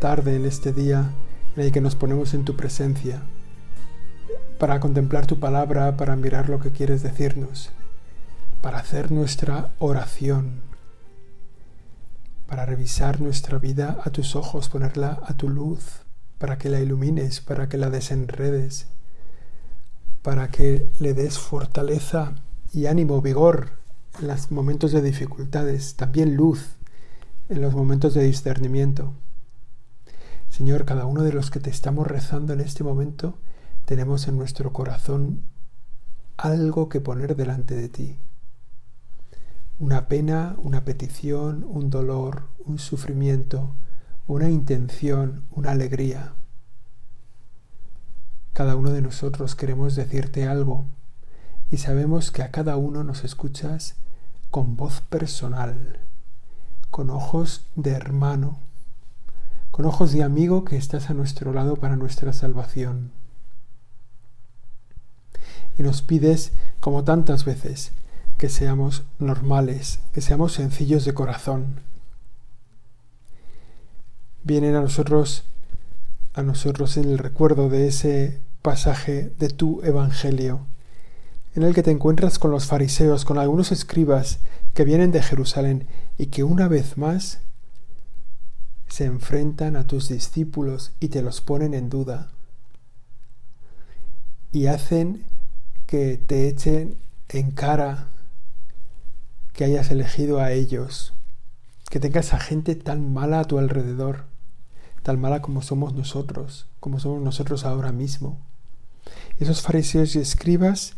tarde, en este día en el que nos ponemos en tu presencia para contemplar tu palabra, para mirar lo que quieres decirnos, para hacer nuestra oración, para revisar nuestra vida a tus ojos, ponerla a tu luz, para que la ilumines, para que la desenredes, para que le des fortaleza y ánimo, vigor en los momentos de dificultades, también luz en los momentos de discernimiento. Señor, cada uno de los que te estamos rezando en este momento, tenemos en nuestro corazón algo que poner delante de ti. Una pena, una petición, un dolor, un sufrimiento, una intención, una alegría. Cada uno de nosotros queremos decirte algo y sabemos que a cada uno nos escuchas con voz personal, con ojos de hermano, con ojos de amigo que estás a nuestro lado para nuestra salvación. Y nos pides, como tantas veces, que seamos normales, que seamos sencillos de corazón. Vienen a nosotros a nosotros en el recuerdo de ese pasaje de tu evangelio en el que te encuentras con los fariseos, con algunos escribas que vienen de Jerusalén y que una vez más se enfrentan a tus discípulos y te los ponen en duda y hacen que te echen en cara que hayas elegido a ellos, que tengas a gente tan mala a tu alrededor, tan mala como somos nosotros, como somos nosotros ahora mismo. Esos fariseos y escribas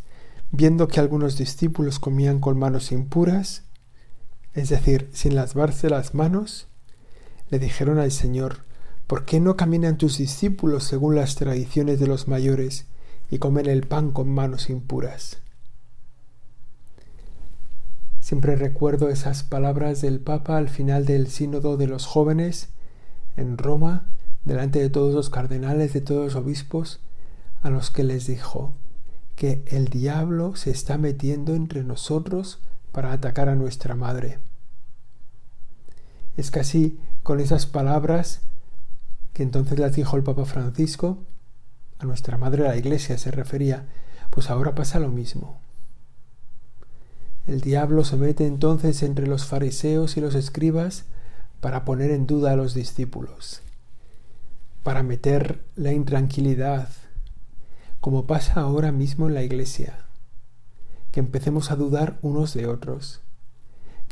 viendo que algunos discípulos comían con manos impuras, es decir, sin lavarse las manos, le dijeron al Señor, ¿por qué no caminan tus discípulos según las tradiciones de los mayores y comen el pan con manos impuras? Siempre recuerdo esas palabras del Papa al final del sínodo de los jóvenes en Roma, delante de todos los cardenales, de todos los obispos, a los que les dijo, que el diablo se está metiendo entre nosotros para atacar a nuestra madre. Es casi con esas palabras que entonces las dijo el Papa Francisco, a nuestra madre la iglesia se refería, pues ahora pasa lo mismo. El diablo se mete entonces entre los fariseos y los escribas para poner en duda a los discípulos, para meter la intranquilidad, como pasa ahora mismo en la iglesia, que empecemos a dudar unos de otros,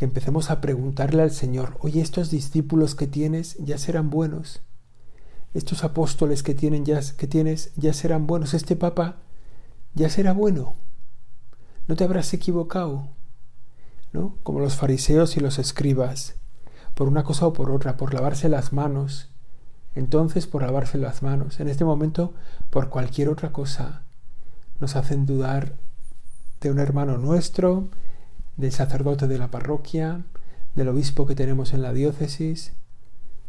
que empecemos a preguntarle al Señor, oye, estos discípulos que tienes ya serán buenos, estos apóstoles que, tienen ya, que tienes ya serán buenos, este Papa ya será bueno, no te habrás equivocado, ¿no? Como los fariseos y los escribas, por una cosa o por otra, por lavarse las manos, entonces por lavarse las manos. En este momento, por cualquier otra cosa, nos hacen dudar de un hermano nuestro, del sacerdote de la parroquia, del obispo que tenemos en la diócesis.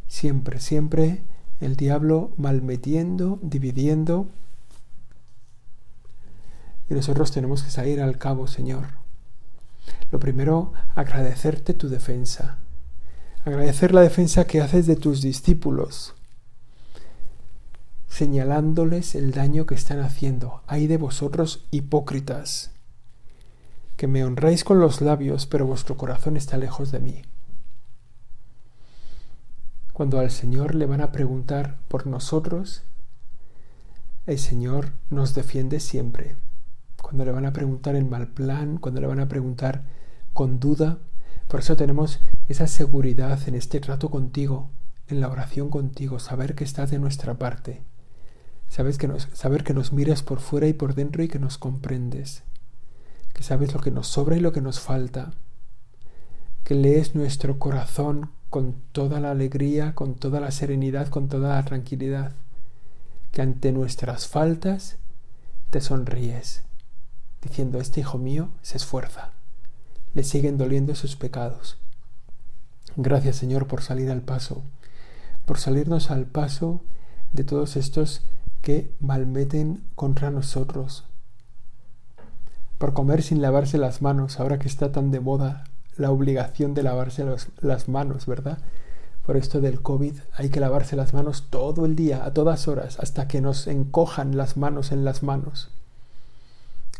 Siempre, siempre el diablo malmetiendo, dividiendo. Y nosotros tenemos que salir al cabo, Señor. Lo primero, agradecerte tu defensa. Agradecer la defensa que haces de tus discípulos señalándoles el daño que están haciendo. Ay de vosotros hipócritas, que me honráis con los labios, pero vuestro corazón está lejos de mí. Cuando al Señor le van a preguntar por nosotros, el Señor nos defiende siempre. Cuando le van a preguntar en mal plan, cuando le van a preguntar con duda, por eso tenemos esa seguridad en este trato contigo, en la oración contigo, saber que estás de nuestra parte Sabes que nos, saber que nos miras por fuera y por dentro y que nos comprendes. Que sabes lo que nos sobra y lo que nos falta. Que lees nuestro corazón con toda la alegría, con toda la serenidad, con toda la tranquilidad, que ante nuestras faltas te sonríes, diciendo, este hijo mío se esfuerza, le siguen doliendo sus pecados. Gracias Señor por salir al paso, por salirnos al paso de todos estos que malmeten contra nosotros, por comer sin lavarse las manos, ahora que está tan de moda la obligación de lavarse las manos, ¿verdad? Por esto del COVID hay que lavarse las manos todo el día, a todas horas, hasta que nos encojan las manos en las manos.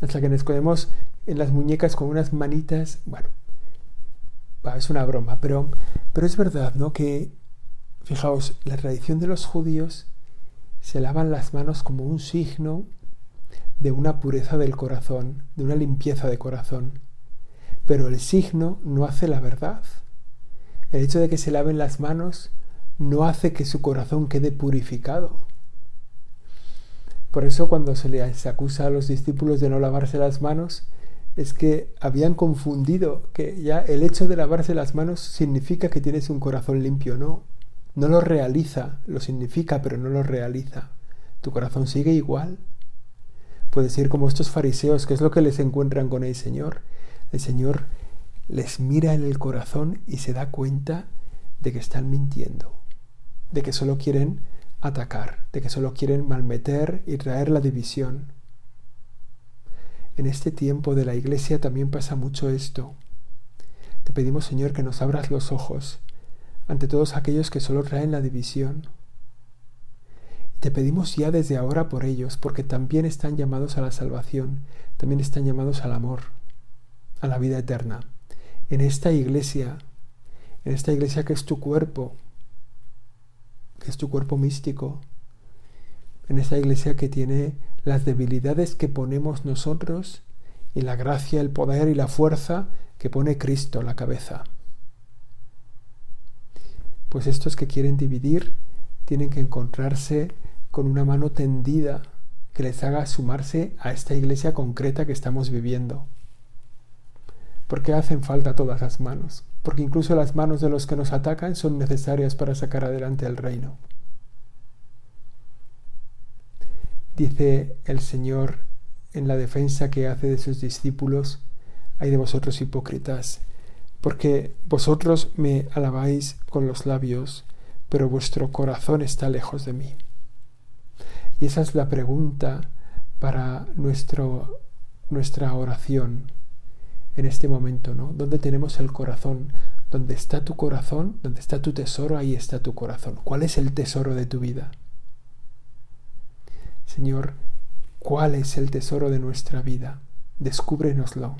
Hasta que nos ponemos en las muñecas con unas manitas. Bueno, es una broma, pero, pero es verdad, ¿no? Que, fijaos, la tradición de los judíos se lavan las manos como un signo de una pureza del corazón, de una limpieza de corazón. Pero el signo no hace la verdad. El hecho de que se laven las manos no hace que su corazón quede purificado. Por eso cuando se les acusa a los discípulos de no lavarse las manos, es que habían confundido que ya el hecho de lavarse las manos significa que tienes un corazón limpio, no. No lo realiza, lo significa, pero no lo realiza. Tu corazón sigue igual. Puedes ir como estos fariseos, que es lo que les encuentran con el Señor. El Señor les mira en el corazón y se da cuenta de que están mintiendo, de que solo quieren atacar, de que solo quieren malmeter y traer la división. En este tiempo de la Iglesia también pasa mucho esto. Te pedimos, Señor, que nos abras los ojos ante todos aquellos que solo traen la división te pedimos ya desde ahora por ellos, porque también están llamados a la salvación, también están llamados al amor, a la vida eterna. En esta iglesia, en esta iglesia que es tu cuerpo, que es tu cuerpo místico, en esta iglesia que tiene las debilidades que ponemos nosotros y la gracia, el poder y la fuerza que pone Cristo la cabeza. Pues estos que quieren dividir tienen que encontrarse con una mano tendida que les haga sumarse a esta iglesia concreta que estamos viviendo. Porque hacen falta todas las manos, porque incluso las manos de los que nos atacan son necesarias para sacar adelante el reino. Dice el Señor en la defensa que hace de sus discípulos, hay de vosotros hipócritas, porque vosotros me alabáis con los labios, pero vuestro corazón está lejos de mí. Y esa es la pregunta para nuestro, nuestra oración en este momento, ¿no? ¿Dónde tenemos el corazón? ¿Dónde está tu corazón? ¿Dónde está tu tesoro? Ahí está tu corazón. ¿Cuál es el tesoro de tu vida? Señor, ¿cuál es el tesoro de nuestra vida? Descúbrenoslo.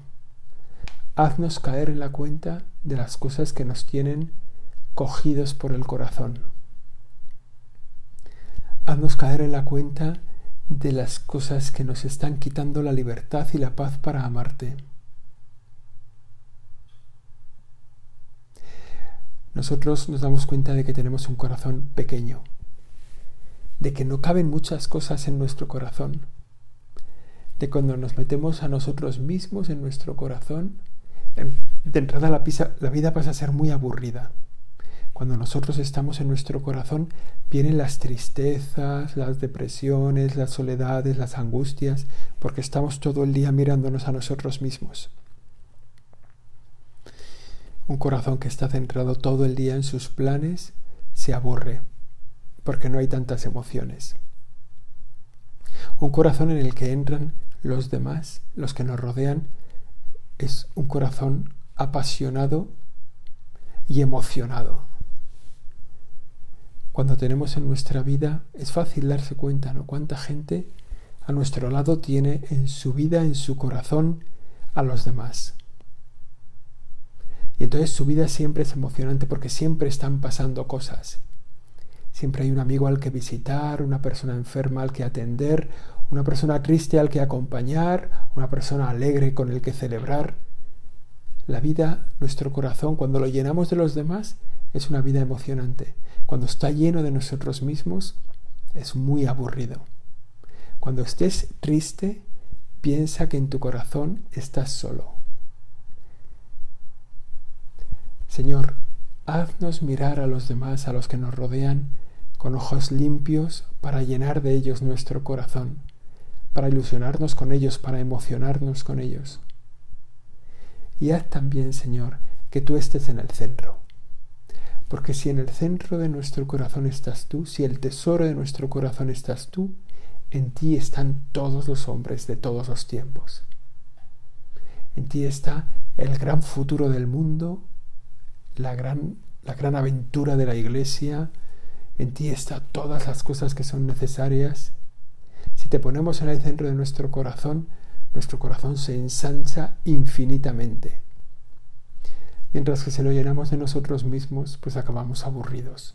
Haznos caer en la cuenta de las cosas que nos tienen cogidos por el corazón haznos caer en la cuenta de las cosas que nos están quitando la libertad y la paz para amarte. Nosotros nos damos cuenta de que tenemos un corazón pequeño, de que no caben muchas cosas en nuestro corazón, de cuando nos metemos a nosotros mismos en nuestro corazón, de entrada la, la vida pasa a ser muy aburrida. Cuando nosotros estamos en nuestro corazón, vienen las tristezas, las depresiones, las soledades, las angustias, porque estamos todo el día mirándonos a nosotros mismos. Un corazón que está centrado todo el día en sus planes se aburre, porque no hay tantas emociones. Un corazón en el que entran los demás, los que nos rodean, es un corazón apasionado y emocionado cuando tenemos en nuestra vida, es fácil darse cuenta, ¿no? Cuánta gente a nuestro lado tiene en su vida, en su corazón, a los demás. Y entonces su vida siempre es emocionante porque siempre están pasando cosas. Siempre hay un amigo al que visitar, una persona enferma al que atender, una persona triste al que acompañar, una persona alegre con el que celebrar. La vida, nuestro corazón, cuando lo llenamos de los demás, es una vida emocionante. Cuando está lleno de nosotros mismos, es muy aburrido. Cuando estés triste, piensa que en tu corazón estás solo. Señor, haznos mirar a los demás, a los que nos rodean, con ojos limpios para llenar de ellos nuestro corazón, para ilusionarnos con ellos, para emocionarnos con ellos. Y haz también, Señor, que tú estés en el centro. Porque si en el centro de nuestro corazón estás tú, si el tesoro de nuestro corazón estás tú, en ti están todos los hombres de todos los tiempos. En ti está el gran futuro del mundo, la gran, la gran aventura de la iglesia. En ti están todas las cosas que son necesarias. Si te ponemos en el centro de nuestro corazón, nuestro corazón se ensancha infinitamente. Mientras que si lo llenamos de nosotros mismos, pues acabamos aburridos.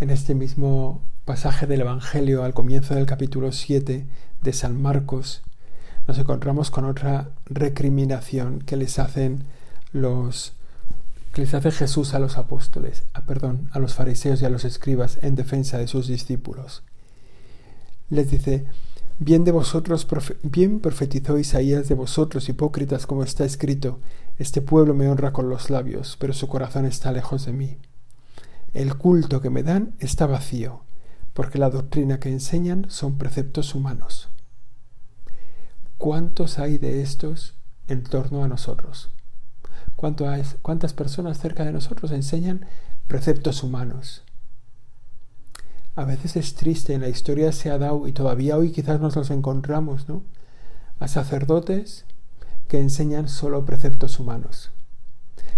En este mismo pasaje del Evangelio, al comienzo del capítulo 7 de San Marcos, nos encontramos con otra recriminación que les hacen los que les hace Jesús a los apóstoles, a, perdón, a los fariseos y a los escribas en defensa de sus discípulos. Les dice, bien de vosotros, bien profetizó Isaías de vosotros, hipócritas, como está escrito, este pueblo me honra con los labios, pero su corazón está lejos de mí. El culto que me dan está vacío, porque la doctrina que enseñan son preceptos humanos. ¿Cuántos hay de estos en torno a nosotros? ¿Cuántas personas cerca de nosotros enseñan preceptos humanos? A veces es triste, en la historia se ha dado, y todavía hoy quizás nos los encontramos, ¿no? A sacerdotes que enseñan solo preceptos humanos,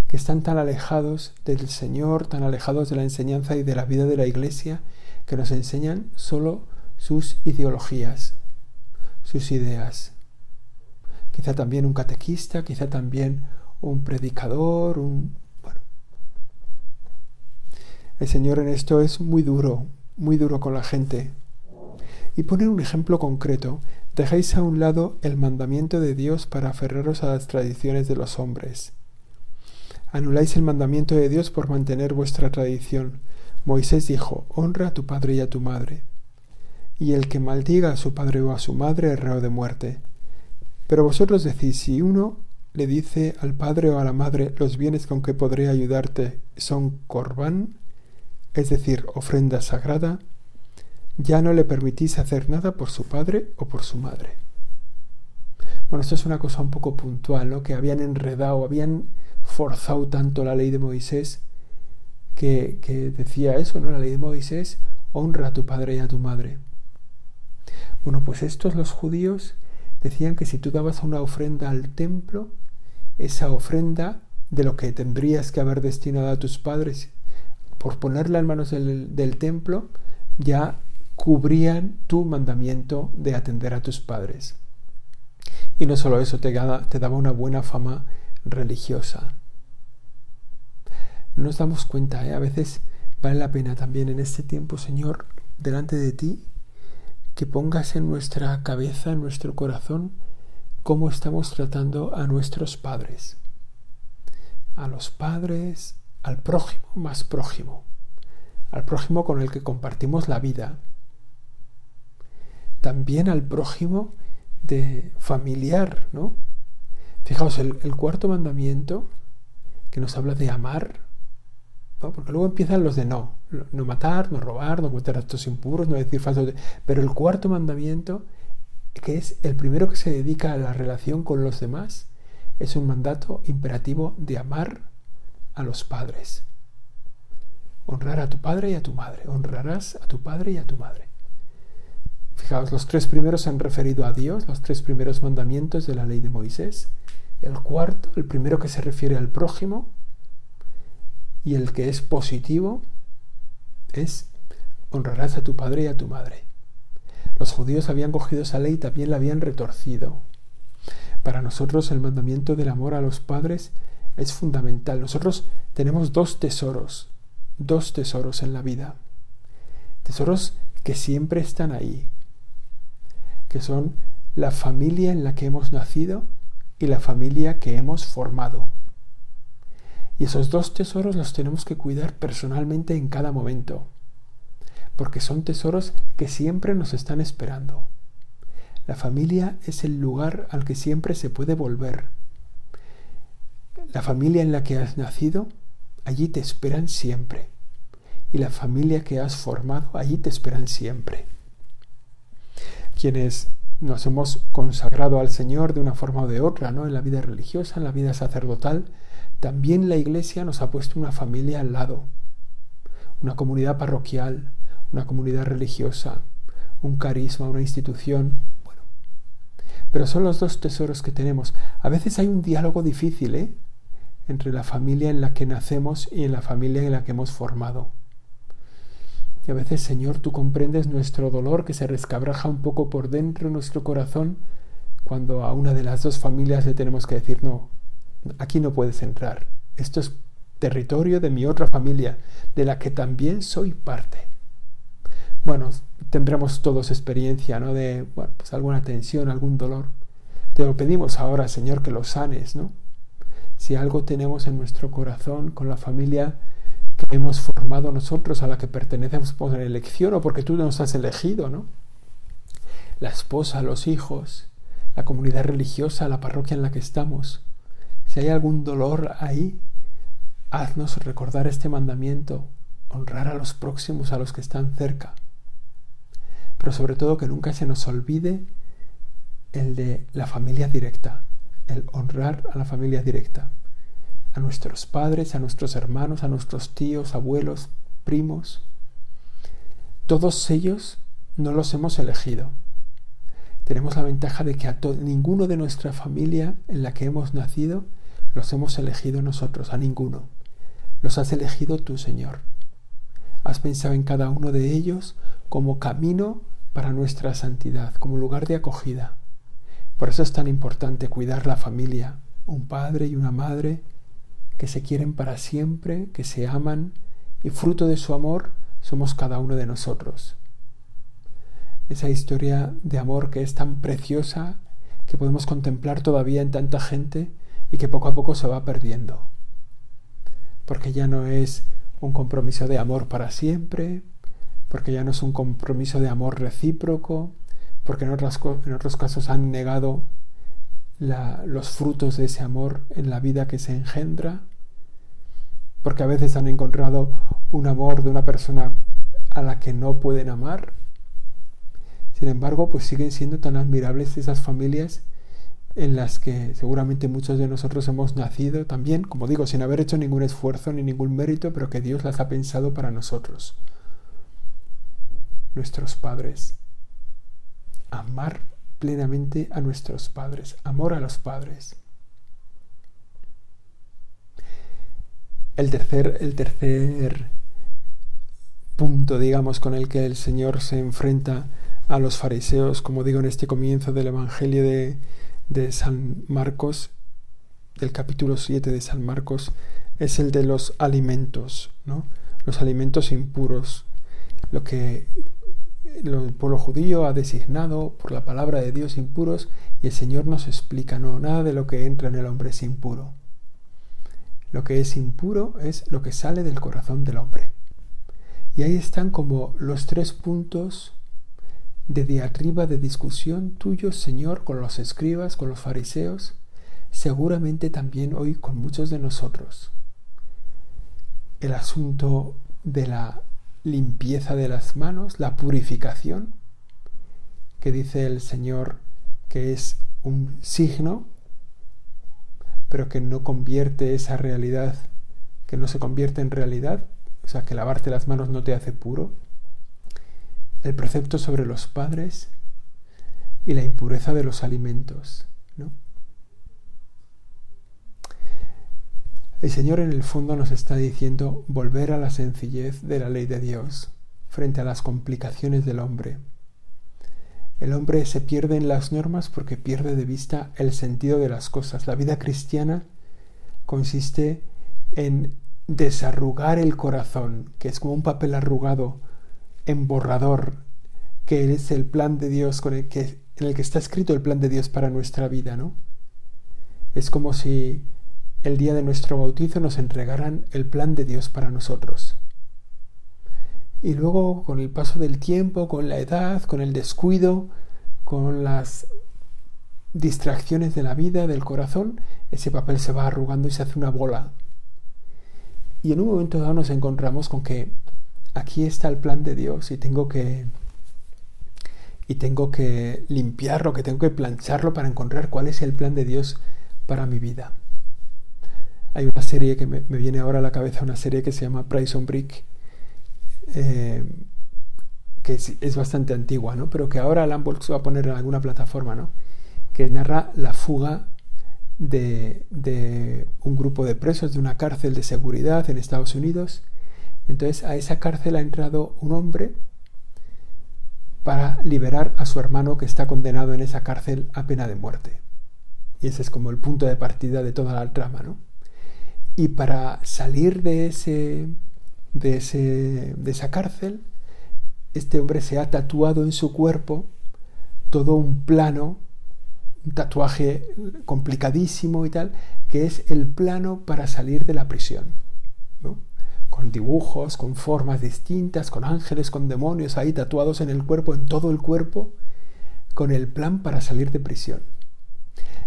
que están tan alejados del Señor, tan alejados de la enseñanza y de la vida de la Iglesia, que nos enseñan solo sus ideologías, sus ideas, quizá también un catequista, quizá también un predicador, un... Bueno. El Señor en esto es muy duro, muy duro con la gente. Y pone un ejemplo concreto. Dejáis a un lado el mandamiento de Dios para aferraros a las tradiciones de los hombres. Anuláis el mandamiento de Dios por mantener vuestra tradición. Moisés dijo, honra a tu padre y a tu madre. Y el que maldiga a su padre o a su madre es reo de muerte. Pero vosotros decís, si uno le dice al padre o a la madre, los bienes con que podré ayudarte son corbán, es decir, ofrenda sagrada, ya no le permitís hacer nada por su padre o por su madre. Bueno, esto es una cosa un poco puntual, ¿no? Que habían enredado, habían forzado tanto la ley de Moisés que, que decía eso, ¿no? La ley de Moisés, honra a tu padre y a tu madre. Bueno, pues estos los judíos decían que si tú dabas una ofrenda al templo, esa ofrenda de lo que tendrías que haber destinado a tus padres, por ponerla en manos del, templo, ya cubrían tu mandamiento de atender a tus padres. Y no solo eso, te, te daba una buena fama religiosa. Nos damos cuenta, ¿eh? a veces vale la pena también en este tiempo, Señor, delante de ti, que pongas en nuestra cabeza, en nuestro corazón, cómo estamos tratando a nuestros padres. A los padres, al prójimo más prójimo, al prójimo con el que compartimos la vida. También al prójimo de familiar, ¿no? Fijaos, el, el cuarto mandamiento que nos habla de amar porque luego empiezan los de no, no matar, no robar, no cometer actos impuros, no decir falsos. Pero el cuarto mandamiento, que es el primero que se dedica a la relación con los demás, es un mandato imperativo de amar a los padres. Honrar a tu padre y a tu madre. Honrarás a tu padre y a tu madre. Fijaos, los tres primeros se han referido a Dios, los tres primeros mandamientos de la ley de Moisés. El cuarto, el primero que se refiere al prójimo, y el que es positivo es honrarás a tu padre y a tu madre. Los judíos habían cogido esa ley y también la habían retorcido. Para nosotros el mandamiento del amor a los padres es fundamental. Nosotros tenemos dos tesoros, dos tesoros en la vida. Tesoros que siempre están ahí, que son la familia en la que hemos nacido y la familia que hemos formado. Y esos dos tesoros los tenemos que cuidar personalmente en cada momento, porque son tesoros que siempre nos están esperando. La familia es el lugar al que siempre se puede volver. La familia en la que has nacido, allí te esperan siempre. Y la familia que has formado, allí te esperan siempre. Quienes nos hemos consagrado al Señor de una forma o de otra, ¿no? En la vida religiosa, en la vida sacerdotal, también la Iglesia nos ha puesto una familia al lado, una comunidad parroquial, una comunidad religiosa, un carisma, una institución. Bueno, pero son los dos tesoros que tenemos. A veces hay un diálogo difícil, ¿eh? Entre la familia en la que nacemos y en la familia en la que hemos formado. Y a veces, Señor, tú comprendes nuestro dolor que se rescabraja un poco por dentro de nuestro corazón cuando a una de las dos familias le tenemos que decir, no, aquí no puedes entrar. Esto es territorio de mi otra familia, de la que también soy parte. Bueno, tendremos todos experiencia, ¿no? De, pues alguna tensión, algún dolor. Te lo pedimos ahora, Señor, que lo sanes, ¿no? Si algo tenemos en nuestro corazón con la familia que hemos formado nosotros, a la que pertenecemos por elección o porque tú nos has elegido, ¿no? La esposa, los hijos, la comunidad religiosa, la parroquia en la que estamos. Si hay algún dolor ahí, haznos recordar este mandamiento, honrar a los próximos, a los que están cerca. Pero sobre todo que nunca se nos olvide el de la familia directa, el honrar a la familia directa a nuestros padres, a nuestros hermanos, a nuestros tíos, abuelos, primos. Todos ellos no los hemos elegido. Tenemos la ventaja de que a ninguno de nuestra familia en la que hemos nacido los hemos elegido nosotros, a ninguno. Los has elegido tú, Señor. Has pensado en cada uno de ellos como camino para nuestra santidad, como lugar de acogida. Por eso es tan importante cuidar la familia, un padre y una madre que se quieren para siempre, que se aman, y fruto de su amor somos cada uno de nosotros. Esa historia de amor que es tan preciosa, que podemos contemplar todavía en tanta gente y que poco a poco se va perdiendo. Porque ya no es un compromiso de amor para siempre, porque ya no es un compromiso de amor recíproco, porque en, otros casos han negado los frutos de ese amor en la vida que se engendra, porque a veces han encontrado un amor de una persona a la que no pueden amar. Sin embargo, pues siguen siendo tan admirables esas familias en las que seguramente muchos de nosotros hemos nacido también, como digo, sin haber hecho ningún esfuerzo ni ningún mérito, pero que Dios las ha pensado para nosotros. Nuestros padres. Amar plenamente a nuestros padres, amor a los padres. El tercer, el tercer punto, digamos, con el que el Señor se enfrenta a los fariseos, como digo en este comienzo del Evangelio de, San Marcos, del capítulo 7 de San Marcos, es el de los alimentos, ¿no? los alimentos impuros, lo que el pueblo judío ha designado por la palabra de Dios impuros y el Señor nos explica, no, nada de lo que entra en el hombre es impuro. Lo que es impuro es lo que sale del corazón del hombre. Y ahí están como los tres puntos de diatriba, de discusión tuyo, Señor, con los escribas, con los fariseos, seguramente también hoy con muchos de nosotros. El asunto de la limpieza de las manos, la purificación, que dice el Señor que es un signo, pero que no convierte esa realidad, que no se convierte en realidad, o sea, que lavarte las manos no te hace puro. El precepto sobre los padres y la impureza de los alimentos, ¿no? El Señor en el fondo nos está diciendo volver a la sencillez de la ley de Dios frente a las complicaciones del hombre. El hombre se pierde en las normas porque pierde de vista el sentido de las cosas. La vida cristiana consiste en desarrugar el corazón, que es como un papel arrugado, emborrador, que es el plan de Dios que, en el que está escrito el plan de Dios para nuestra vida, ¿no? Es como si el día de nuestro bautizo nos entregarán el plan de Dios para nosotros. Y luego, con el paso del tiempo, con la edad, con el descuido, con las distracciones de la vida, del corazón, ese papel se va arrugando y se hace una bola. Y en un momento dado nos encontramos con que aquí está el plan de Dios y tengo que y tengo que limpiarlo, que tengo que plancharlo para encontrar cuál es el plan de Dios para mi vida. Hay una serie que me, viene ahora a la cabeza, una serie que se llama Prison Brick, eh, que es, bastante antigua, ¿no? pero que ahora Alan va a poner en alguna plataforma, ¿no? que narra la fuga de, de, un grupo de presos de una cárcel de seguridad en Estados Unidos. Entonces a esa cárcel ha entrado un hombre para liberar a su hermano que está condenado en esa cárcel a pena de muerte. Y ese es como el punto de partida de toda la trama, ¿no? Y para salir de ese de, ese, de esa cárcel, este hombre se ha tatuado en su cuerpo todo un plano, un tatuaje complicadísimo y tal, que es el plano para salir de la prisión. Con dibujos, con formas distintas, con ángeles, con demonios ahí tatuados en el cuerpo, en todo el cuerpo, con el plan para salir de prisión.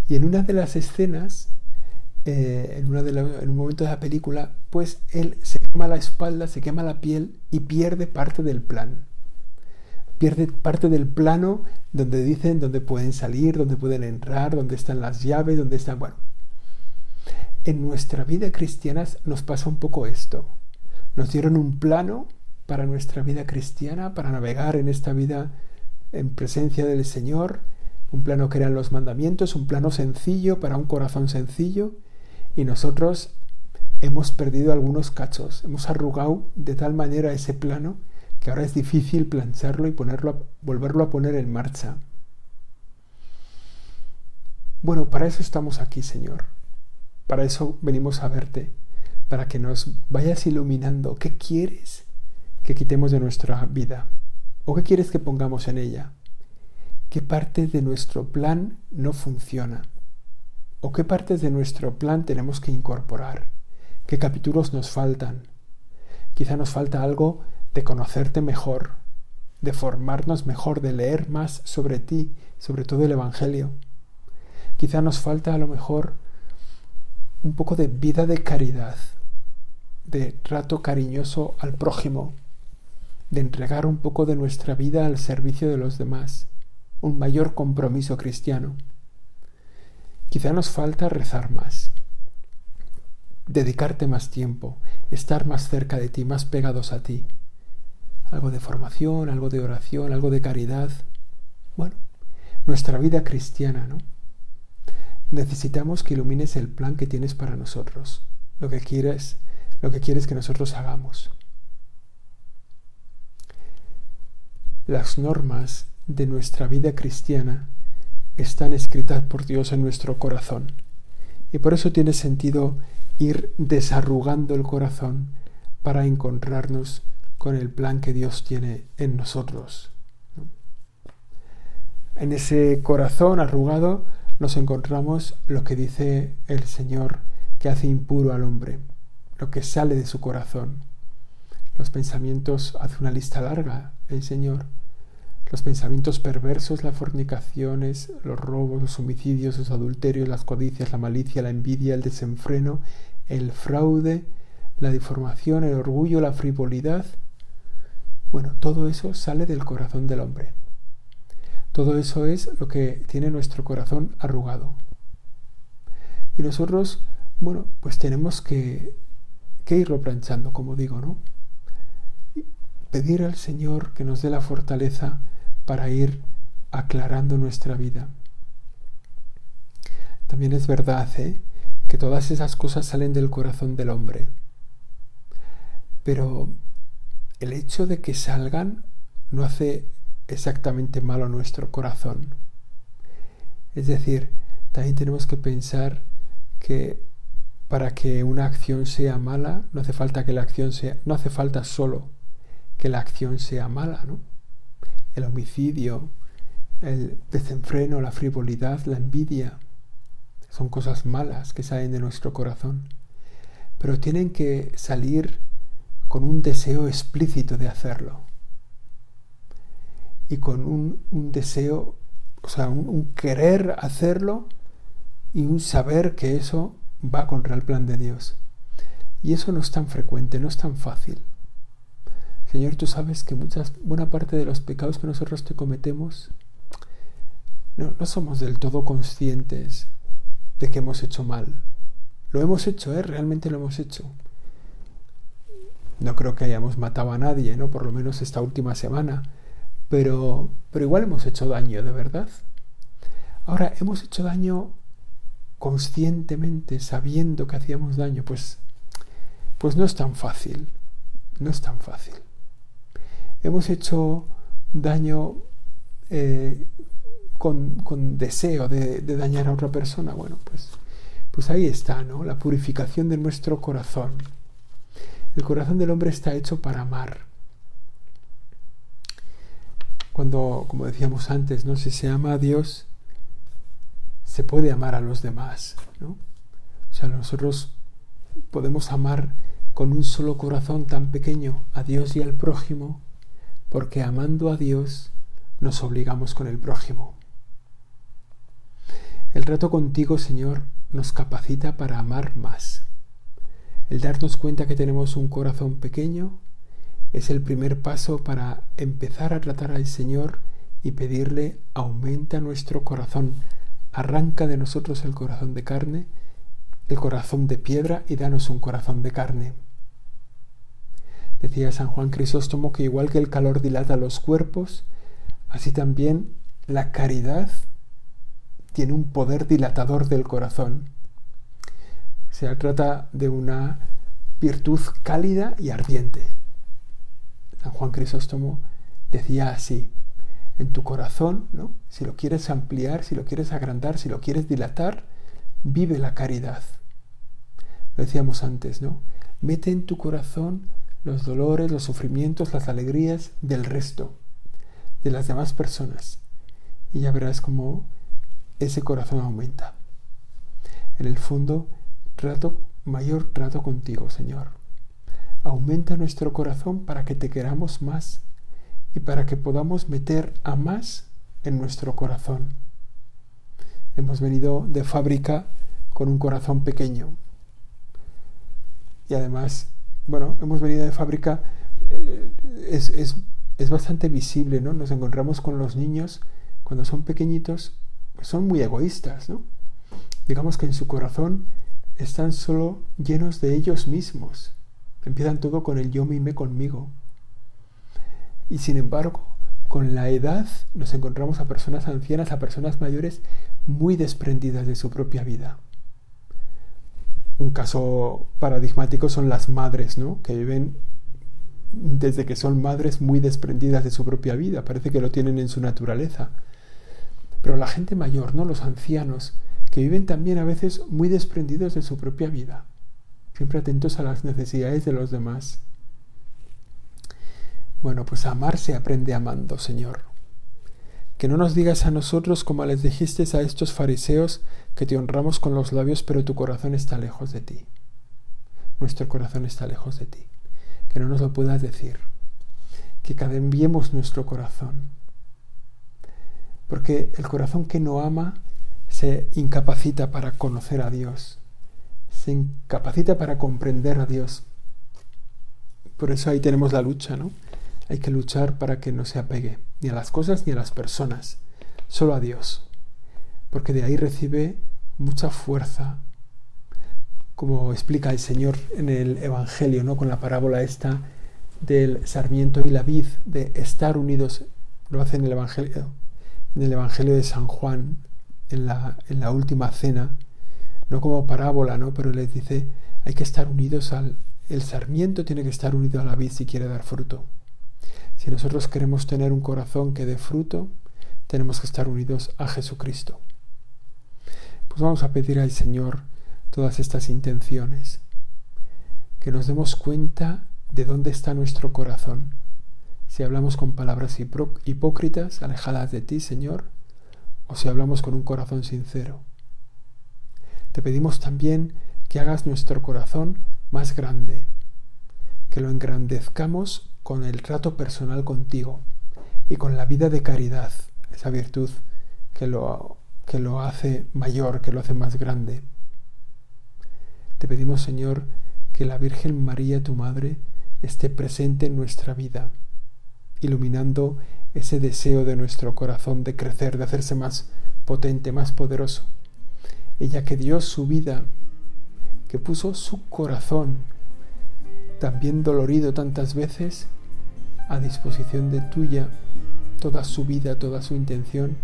Y en una de las escenas eh, en, un momento de la película, pues él se quema la espalda, se quema la piel y pierde parte del plan. Pierde parte del plano donde dicen dónde pueden salir, dónde pueden entrar, dónde están las llaves, dónde están... Bueno, en nuestra vida cristiana nos pasa un poco esto. Nos dieron un plano para nuestra vida cristiana, para navegar en esta vida en presencia del Señor, un plano que eran los mandamientos, un plano sencillo para un corazón sencillo, y nosotros hemos perdido algunos cachos, hemos arrugado de tal manera ese plano que ahora es difícil plancharlo y ponerlo, volverlo a poner en marcha. Bueno, para eso estamos aquí, Señor. Para eso venimos a verte, para que nos vayas iluminando qué quieres que quitemos de nuestra vida o qué quieres que pongamos en ella. ¿Qué parte de nuestro plan no funciona? ¿O qué partes de nuestro plan tenemos que incorporar? ¿Qué capítulos nos faltan? Quizá nos falta algo de conocerte mejor, de formarnos mejor, de leer más sobre ti, sobre todo el Evangelio. Quizá nos falta a lo mejor un poco de vida de caridad, de trato cariñoso al prójimo, de entregar un poco de nuestra vida al servicio de los demás, un mayor compromiso cristiano. Quizá nos falta rezar más, dedicarte más tiempo, estar más cerca de ti, más pegados a ti. Algo de formación, algo de oración, algo de caridad. Bueno, nuestra vida cristiana, ¿no? Necesitamos que ilumines el plan que tienes para nosotros, lo que quieres, lo que quieres que nosotros hagamos. Las normas de nuestra vida cristiana están escritas por Dios en nuestro corazón. Y por eso tiene sentido ir desarrugando el corazón para encontrarnos con el plan que Dios tiene en nosotros. En ese corazón arrugado nos encontramos lo que dice el Señor que hace impuro al hombre, lo que sale de su corazón. Los pensamientos, hace una lista larga el Señor los pensamientos perversos, las fornicaciones, los robos, los homicidios, los adulterios, las codicias, la malicia, la envidia, el desenfreno, el fraude, la deformación, el orgullo, la frivolidad. Bueno, todo eso sale del corazón del hombre. Todo eso es lo que tiene nuestro corazón arrugado. Y nosotros, bueno, pues tenemos que, que irlo planchando, como digo, ¿no? Pedir al Señor que nos dé la fortaleza para ir aclarando nuestra vida. También es verdad ¿eh? que todas esas cosas salen del corazón del hombre. Pero el hecho de que salgan no hace exactamente malo a nuestro corazón. Es decir, también tenemos que pensar que para que una acción sea mala, no hace falta que la acción sea, no hace falta solo que la acción sea mala, ¿no? El homicidio, el desenfreno, la frivolidad, la envidia. Son cosas malas que salen de nuestro corazón, pero tienen que salir con un deseo explícito de hacerlo y con un, deseo, o sea, un, querer hacerlo y un saber que eso va contra el plan de Dios. Y eso no es tan frecuente, no es tan fácil. Señor, tú sabes que muchas, buena parte de los pecados que nosotros te cometemos no, somos del todo conscientes de que hemos hecho mal. Lo hemos hecho, ¿eh? Realmente lo hemos hecho. No creo que hayamos matado a nadie, ¿no? Por lo menos esta última semana. Pero, pero igual hemos hecho daño, de verdad. Ahora, hemos hecho daño conscientemente, sabiendo que hacíamos daño, pues, pues no es tan fácil. No es tan fácil. Hemos hecho daño eh, con, deseo de, dañar a otra persona. Bueno, pues, pues ahí está, ¿no? La purificación de nuestro corazón. El corazón del hombre está hecho para amar. Cuando, como decíamos antes, ¿no? si se ama a Dios, se puede amar a los demás. ¿no? O sea, nosotros podemos amar con un solo corazón tan pequeño a Dios y al prójimo, porque amando a Dios nos obligamos con el prójimo. El trato contigo, Señor, nos capacita para amar más. El darnos cuenta que tenemos un corazón pequeño es el primer paso para empezar a tratar al Señor y pedirle aumenta nuestro corazón, arranca de nosotros el corazón de carne, el corazón de piedra y danos un corazón de carne. Decía San Juan Crisóstomo que igual que el calor dilata los cuerpos, así también la caridad tiene un poder dilatador del corazón. Se trata de una virtud cálida y ardiente. San Juan Crisóstomo decía así, en tu corazón, ¿no? si lo quieres ampliar, si lo quieres agrandar, si lo quieres dilatar, vive la caridad. Lo decíamos antes, ¿no? Mete en tu corazón los dolores, los sufrimientos, las alegrías del resto, de las demás personas. Y ya verás cómo ese corazón aumenta. En el fondo, trato, mayor trato contigo, Señor. Aumenta nuestro corazón para que te queramos más y para que podamos meter a más en nuestro corazón. Hemos venido de fábrica con un corazón pequeño. Y además, bueno, hemos venido de fábrica, eh, es, es, es, bastante visible, ¿no? Nos encontramos con los niños cuando son pequeñitos, pues son muy egoístas, ¿no? Digamos que en su corazón están solo llenos de ellos mismos. Empiezan todo con el yo mime conmigo. Y sin embargo, con la edad nos encontramos a personas ancianas, a personas mayores muy desprendidas de su propia vida. Un caso paradigmático son las madres, ¿no? Que viven desde que son madres muy desprendidas de su propia vida, parece que lo tienen en su naturaleza. Pero la gente mayor, ¿no? Los ancianos, que viven también a veces muy desprendidos de su propia vida, siempre atentos a las necesidades de los demás. Bueno, pues amar se aprende amando, Señor. Que no nos digas a nosotros como les dijiste a estos fariseos que te honramos con los labios, pero tu corazón está lejos de ti. Nuestro corazón está lejos de ti. Que no nos lo puedas decir. Que cambiemos nuestro corazón. Porque el corazón que no ama se incapacita para conocer a Dios, se incapacita para comprender a Dios. Por eso ahí tenemos la lucha, ¿no? Hay que luchar para que no se apegue ni a las cosas ni a las personas, solo a Dios, porque de ahí recibe mucha fuerza, como explica el Señor en el Evangelio, ¿no? Con la parábola esta del sarmiento y la vid, de estar unidos, lo hace en el Evangelio, en el Evangelio de San Juan, en la, en la última cena, no como parábola, ¿no? Pero les dice, hay que estar unidos al... El sarmiento tiene que estar unido a la vid si quiere dar fruto. Si nosotros queremos tener un corazón que dé fruto, tenemos que estar unidos a Jesucristo. Pues vamos a pedir al Señor todas estas intenciones, que nos demos cuenta de dónde está nuestro corazón. Si hablamos con palabras hipócritas, alejadas de ti, Señor, o si hablamos con un corazón sincero. Te pedimos también que hagas nuestro corazón más grande, que lo engrandezcamos con el trato personal contigo y con la vida de caridad, esa virtud que lo, que lo hace mayor, que lo hace más grande. Te pedimos, Señor, que la Virgen María, tu Madre, esté presente en nuestra vida, iluminando ese deseo de nuestro corazón de crecer, de hacerse más potente, más poderoso. Ella que dio su vida, que puso su corazón, también dolorido tantas veces, a disposición de tuya, toda su vida, toda su intención,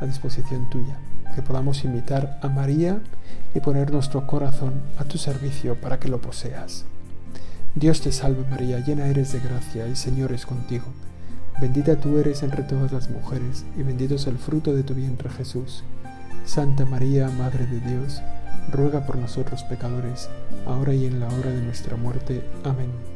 a disposición tuya. Que podamos imitar a María y poner nuestro corazón a tu servicio para que lo poseas. Dios te salve María, llena eres de gracia, el Señor es contigo. Bendita tú eres entre todas las mujeres, y bendito es el fruto de tu vientre Jesús. Santa María, Madre de Dios, ruega por nosotros pecadores, ahora y en la hora de nuestra muerte. Amén.